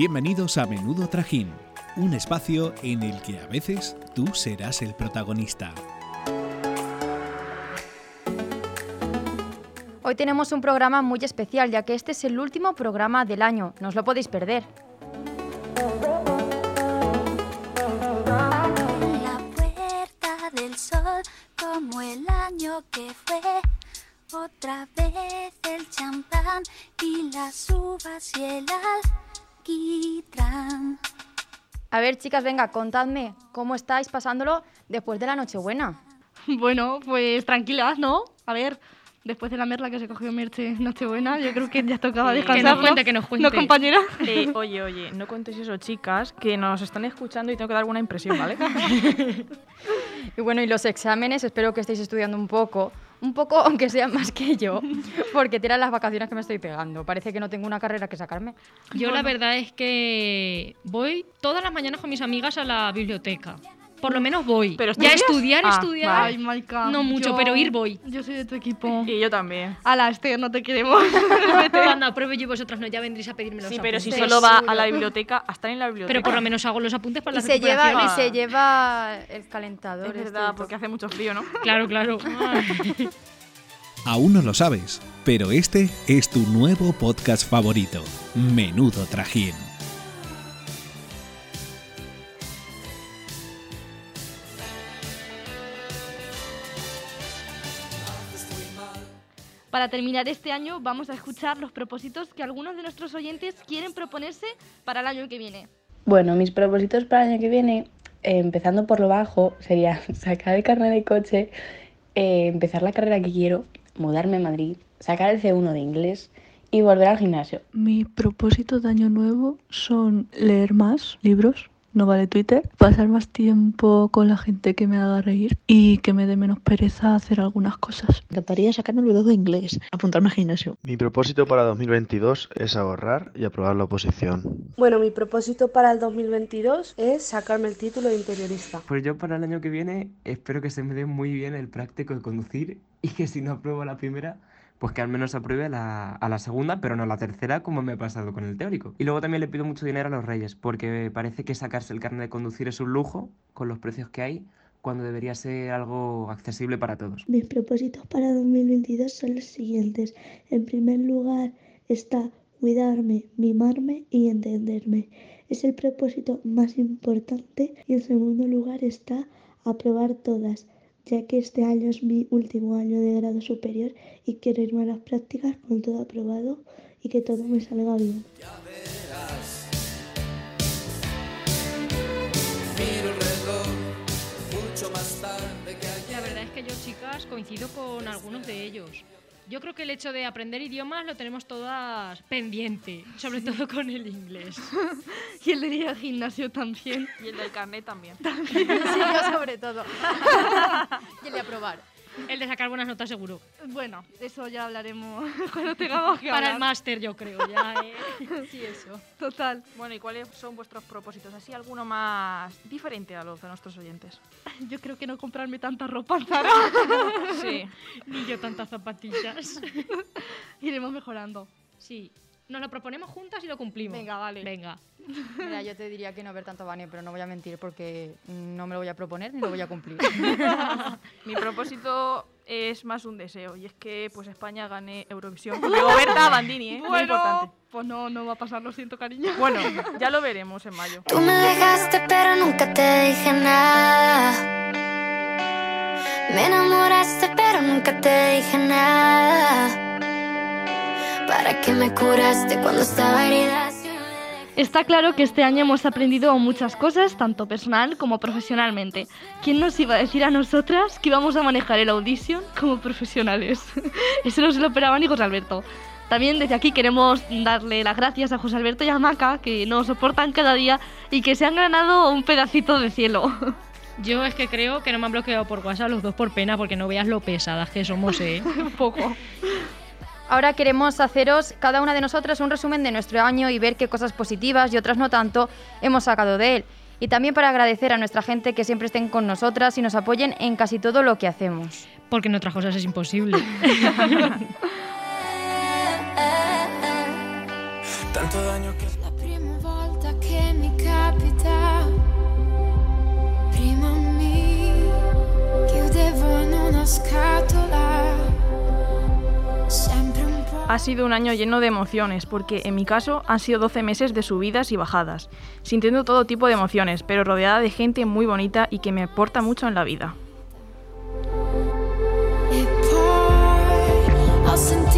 Bienvenidos a Menudo Trajín, un espacio en el que a veces tú serás el protagonista. Hoy tenemos un programa muy especial, ya que este es el último programa del año. No os lo podéis perder. La puerta del sol, como el año que fue. Otra vez el champán y las uvas y el alquitrán. A ver, chicas, venga, contadme cómo estáis pasándolo después de la Nochebuena. Bueno, pues tranquilas, ¿no? A ver, después de la merla que se cogió Merche Nochebuena, yo creo que ya tocaba Eh, descansar. que nos ¿no? cuente, que nos cuente. ¿No, compañera? Eh, oye, oye, no contéis eso, chicas, que nos están escuchando y tengo que dar alguna impresión, ¿vale? Y bueno, y los exámenes, espero que estéis estudiando un poco. Un poco, aunque sea más que yo, porque tiran las vacaciones que me estoy pegando. Parece que no tengo una carrera que sacarme. Yo la verdad es que voy todas las mañanas con mis amigas a la biblioteca. Por lo menos voy. ¿Pero ya estudias? estudiar, Ah, estudiar. Ay, Maika. No mucho, yo- pero ir voy. Yo soy de tu equipo. y yo también. A la Esther, no te queremos. Cuando pruebe yo y vosotras no, ya vendréis a pedirme los Sí, pero si apuntes. solo va a la biblioteca, a estar en la biblioteca. Pero por lo menos hago los apuntes para Y la se, lleva, y se lleva el calentador. Es este verdad, porque hace mucho frío, ¿no? Claro, claro. Aún no lo sabes, pero este es tu nuevo podcast favorito, Menudo Trajín. Para terminar este año, vamos a escuchar los propósitos que algunos de nuestros oyentes quieren proponerse para el año que viene. Bueno, mis propósitos para el año que viene, eh, empezando por lo bajo, sería sacar el carnet de coche, eh, empezar la carrera que quiero, mudarme a Madrid, sacar el C1 de inglés y volver al gimnasio. Mi propósito de año nuevo son leer más libros, no vale Twitter, pasar más tiempo con la gente que me haga reír y que me dé menos pereza hacer algunas cosas. Me encantaría sacarme el de inglés, apuntarme al gimnasio. Mi propósito para 2022 es ahorrar y aprobar la oposición. Bueno, mi propósito para el 2022 es sacarme el título de interiorista. Pues yo para el año que viene espero que se me dé muy bien el práctico de conducir y que si no apruebo la primera, pues que al menos apruebe la- a la segunda, pero no a la tercera como me ha pasado con el teórico. Y luego también le pido mucho dinero a los reyes, porque parece que sacarse el carnet de conducir es un lujo con los precios que hay, cuando debería ser algo accesible para todos. Mis propósitos para 2022 son los siguientes. En primer lugar está cuidarme, mimarme y entenderme. Es el propósito más importante y en segundo lugar está aprobar todas, ya que este año es mi último año de grado superior y quiero irme a las prácticas con todo aprobado y que todo me salga bien. La verdad es que yo, chicas, coincido con algunos de ellos. Yo creo que el hecho de aprender idiomas lo tenemos todas pendiente, sobre todo con el inglés. Y el de ir al gimnasio también. Y el del carnet también. Sí, yo sobre todo. y el de aprobar. El de sacar buenas notas seguro. Bueno, eso ya hablaremos cuando tengamos que Para el hablar. máster, yo creo, ya, ¿eh? Sí, eso. Total. Bueno, ¿y cuáles son vuestros propósitos? Así alguno más diferente a los de nuestros oyentes. Yo creo que no comprarme tanta ropa en Zara. Sí. Ni yo tantas zapatillas. Iremos mejorando. Sí. Nos lo proponemos juntas y lo cumplimos. Venga, vale. Venga. Mira, yo te diría que no ver tanto Vane, pero no voy a mentir porque no me lo voy a proponer ni lo voy a cumplir. Mi propósito es más un deseo y es que pues España gane Eurovisión con Rigoberta Bandini, ¿eh? Muy importante. pues no, no va a pasar, lo siento, cariño. Bueno, ya lo veremos en mayo. Tú me dejaste pero nunca te dije nada. Me enamoraste pero nunca te dije nada. ¿Para qué me curaste cuando estaba herida? Está claro que este año hemos aprendido muchas cosas, tanto personal como profesionalmente. ¿Quién nos iba a decir a nosotras que íbamos a manejar el Audition como profesionales? Eso no se lo esperaba ni José Alberto. También desde aquí queremos darle las gracias a José Alberto y a Maca, que nos soportan cada día y que se han ganado un pedacito de cielo. Yo es que creo que no me han bloqueado por WhatsApp los dos por pena, porque no veas lo pesadas que somos, ¿eh? Un poco. Ahora queremos haceros cada una de nosotras un resumen de nuestro año y ver qué cosas positivas y otras no tanto hemos sacado de él. Y también para agradecer a nuestra gente que siempre estén con nosotras y nos apoyen en casi todo lo que hacemos. Porque en otras cosas es imposible. Tanto daño que... La prima volta che mi capita, prima a me, chiudevo in una scatola. Ha sido un año lleno de emociones, porque en mi caso han sido 12 meses de subidas y bajadas, sintiendo todo tipo de emociones, pero rodeada de gente muy bonita y que me aporta mucho en la vida.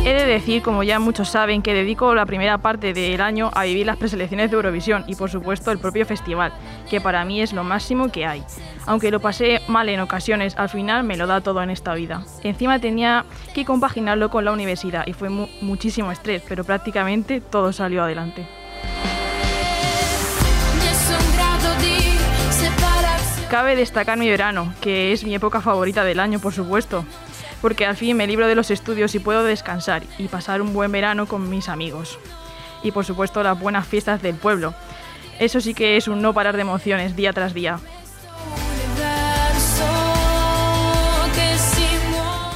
He de decir, como ya muchos saben, que dedico la primera parte del año a vivir las preselecciones de Eurovisión y por supuesto el propio festival, que para mí es lo máximo que hay. Aunque lo pasé mal en ocasiones, al final me lo da todo en esta vida. Encima tenía que compaginarlo con la universidad y fue mu- muchísimo estrés, pero prácticamente todo salió adelante. Cabe destacar mi verano, que es mi época favorita del año, por supuesto, porque al fin me libro de los estudios y puedo descansar y pasar un buen verano con mis amigos. Y por supuesto las buenas fiestas del pueblo. Eso sí que es un no parar de emociones día tras día.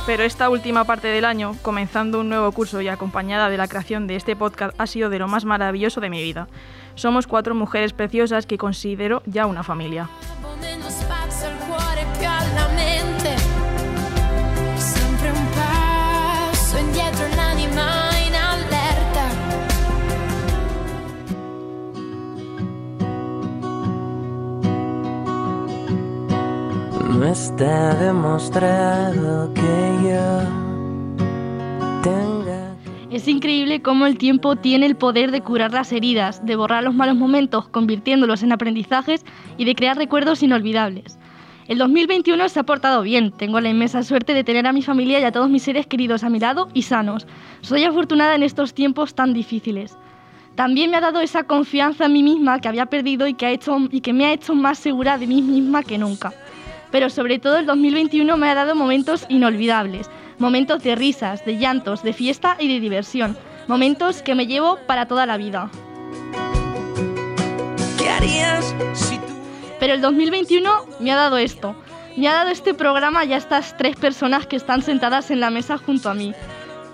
Pero esta última parte del año, comenzando un nuevo curso y acompañada de la creación de este podcast, ha sido de lo más maravilloso de mi vida. Somos cuatro mujeres preciosas que considero ya una familia. Está demostrado que yo tenga... Es increíble cómo el tiempo tiene el poder de curar las heridas, de borrar los malos momentos, convirtiéndolos en aprendizajes y de crear recuerdos inolvidables. El 2021 se ha portado bien, tengo la inmensa suerte de tener a mi familia y a todos mis seres queridos a mi lado y sanos. Soy afortunada en estos tiempos tan difíciles. También me ha dado esa confianza en mí misma que había perdido y que, ha hecho, y que me ha hecho más segura de mí misma que nunca. Pero sobre todo el 2021 me ha dado momentos inolvidables, momentos de risas, de llantos, de fiesta y de diversión, momentos que me llevo para toda la vida. ¿Qué harías si tú... Pero el 2021 me ha dado esto, me ha dado este programa y a estas tres personas que están sentadas en la mesa junto a mí.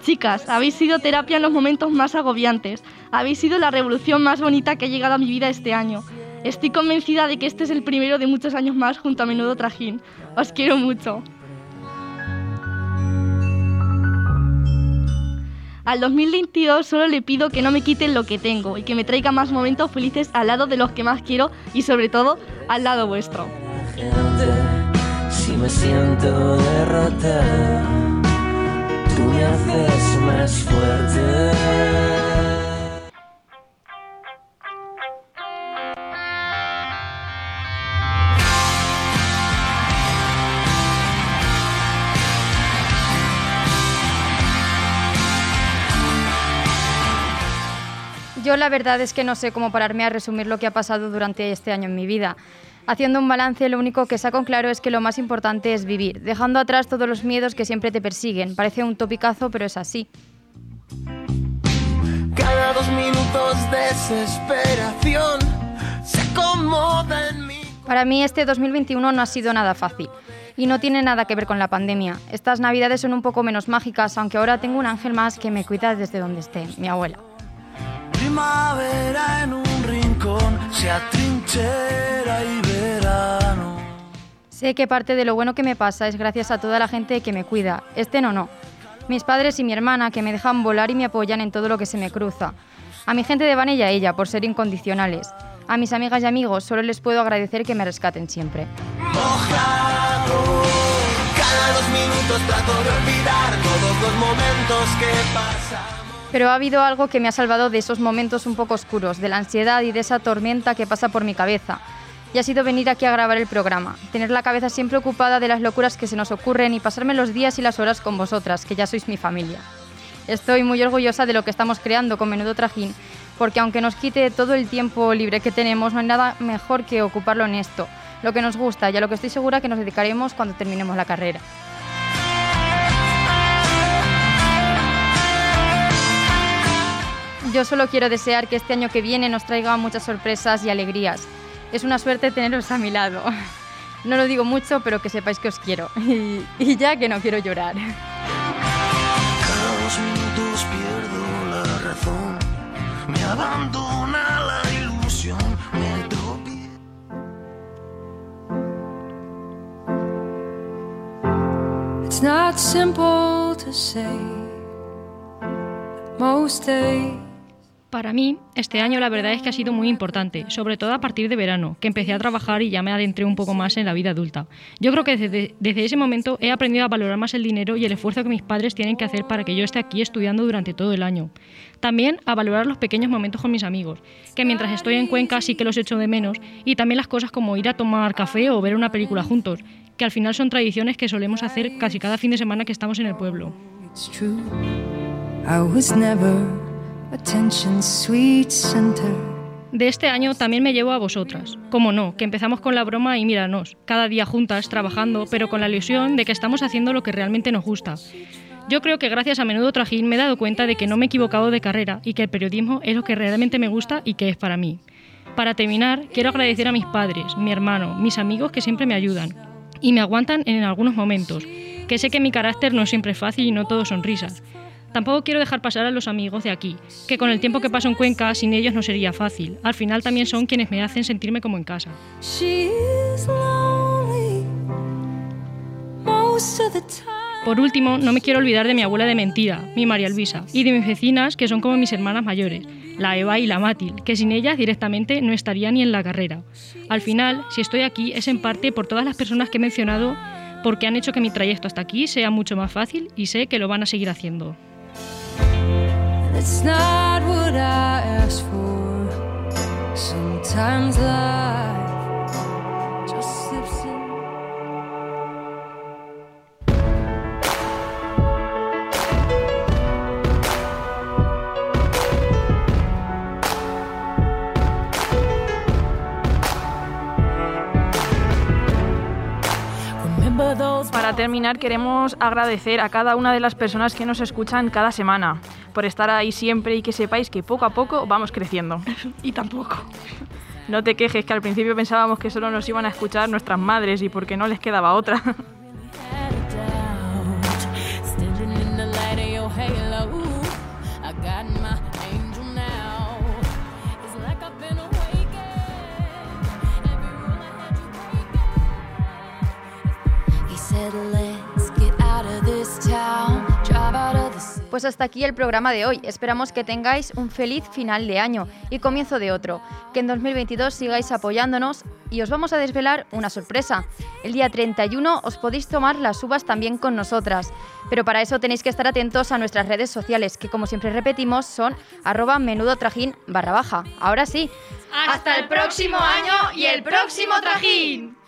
Chicas, habéis sido terapia en los momentos más agobiantes, habéis sido la revolución más bonita que ha llegado a mi vida este año. Estoy convencida de que este es el primero de muchos años más junto a Menudo Trajín. Os quiero mucho. Al 2022 solo le pido que no me quiten lo que tengo y que me traiga más momentos felices al lado de los que más quiero y sobre todo al lado vuestro. si me siento derrotado? Tú me haces más fuerte. Yo la verdad es que no sé cómo pararme a resumir lo que ha pasado durante este año en mi vida. Haciendo un balance, lo único que saco en claro es que lo más importante es vivir, dejando atrás todos los miedos que siempre te persiguen. Parece un topicazo, pero es así. Cada dos minutos desesperación se acomoda en mí. Para mí este 2021 no ha sido nada fácil y no tiene nada que ver con la pandemia. Estas navidades son un poco menos mágicas, aunque ahora tengo un ángel más que me cuida desde donde esté, mi abuela. Primavera en un rincón se atrinchera y verano. Sé que parte de lo bueno que me pasa es gracias a toda la gente que me cuida. Este no, no. Mis padres y mi hermana que me dejan volar y me apoyan en todo lo que se me cruza. A mi gente de Vane y a ella por ser incondicionales. A mis amigas y amigos solo les puedo agradecer que me rescaten siempre. Mojado. Cada dos minutos trato de olvidar todos los momentos que pasan. Pero ha habido algo que me ha salvado de esos momentos un poco oscuros, de la ansiedad y de esa tormenta que pasa por mi cabeza. Y ha sido venir aquí a grabar el programa, tener la cabeza siempre ocupada de las locuras que se nos ocurren y pasarme los días y las horas con vosotras, que ya sois mi familia. Estoy muy orgullosa de lo que estamos creando con Menudo Trajín, porque aunque nos quite todo el tiempo libre que tenemos, no hay nada mejor que ocuparlo en esto, lo que nos gusta y a lo que estoy segura que nos dedicaremos cuando terminemos la carrera. Yo solo quiero desear que este año que viene nos traiga muchas sorpresas y alegrías. Es una suerte teneros a mi lado. No lo digo mucho, pero que sepáis que os quiero. Y, y ya que no quiero llorar. Cada dos minutos pierdo la razón. Me abandona la ilusión. Me tropie- It's not simple to say. Most days. Para mí, este año la verdad es que ha sido muy importante, sobre todo a partir de verano, que empecé a trabajar y ya me adentré un poco más en la vida adulta. Yo creo que desde, ese momento he aprendido a valorar más el dinero y el esfuerzo que mis padres tienen que hacer para que yo esté aquí estudiando durante todo el año. También a valorar los pequeños momentos con mis amigos, que mientras estoy en Cuenca sí que los echo de menos, y también las cosas como ir a tomar café o ver una película juntos, que al final son tradiciones que solemos hacer casi cada fin de semana que estamos en el pueblo. De este año también me llevo a vosotras. Como no, que empezamos con la broma y míranos, cada día juntas, trabajando, pero con la ilusión de que estamos haciendo lo que realmente nos gusta. Yo creo que gracias a Menudo Trajín me he dado cuenta de que no me he equivocado de carrera y que el periodismo es lo que realmente me gusta y que es para mí. Para terminar, quiero agradecer a mis padres, mi hermano, mis amigos que siempre me ayudan y me aguantan en algunos momentos, que sé que mi carácter no siempre es fácil y no todo son risas. Tampoco quiero dejar pasar a los amigos de aquí, que con el tiempo que paso en Cuenca sin ellos no sería fácil. Al final también son quienes me hacen sentirme como en casa. Por último, no me quiero olvidar de mi abuela de mentira, mi María Luisa, y de mis vecinas, que son como mis hermanas mayores, la Eva y la Matil, que sin ellas directamente no estaría ni en la carrera. Al final, si estoy aquí es en parte por todas las personas que he mencionado, porque han hecho que mi trayecto hasta aquí sea mucho más fácil y sé que lo van a seguir haciendo. It's not what I asked for. Sometimes terminar, queremos agradecer a cada una de las personas que nos escuchan cada semana por estar ahí siempre y que sepáis que poco a poco vamos creciendo. y tampoco. No te quejes, que al principio pensábamos que solo nos iban a escuchar nuestras madres y porque no les quedaba otra. Pues hasta aquí el programa de hoy. Esperamos que tengáis un feliz final de año y comienzo de otro. Que en 2022 sigáis apoyándonos y os vamos a desvelar una sorpresa. El día 31 os podéis tomar las uvas también con nosotras. Pero para eso tenéis que estar atentos a nuestras redes sociales, que como siempre repetimos son arroba menudo trajín barra baja. Ahora sí. Hasta el próximo año y el próximo trajín.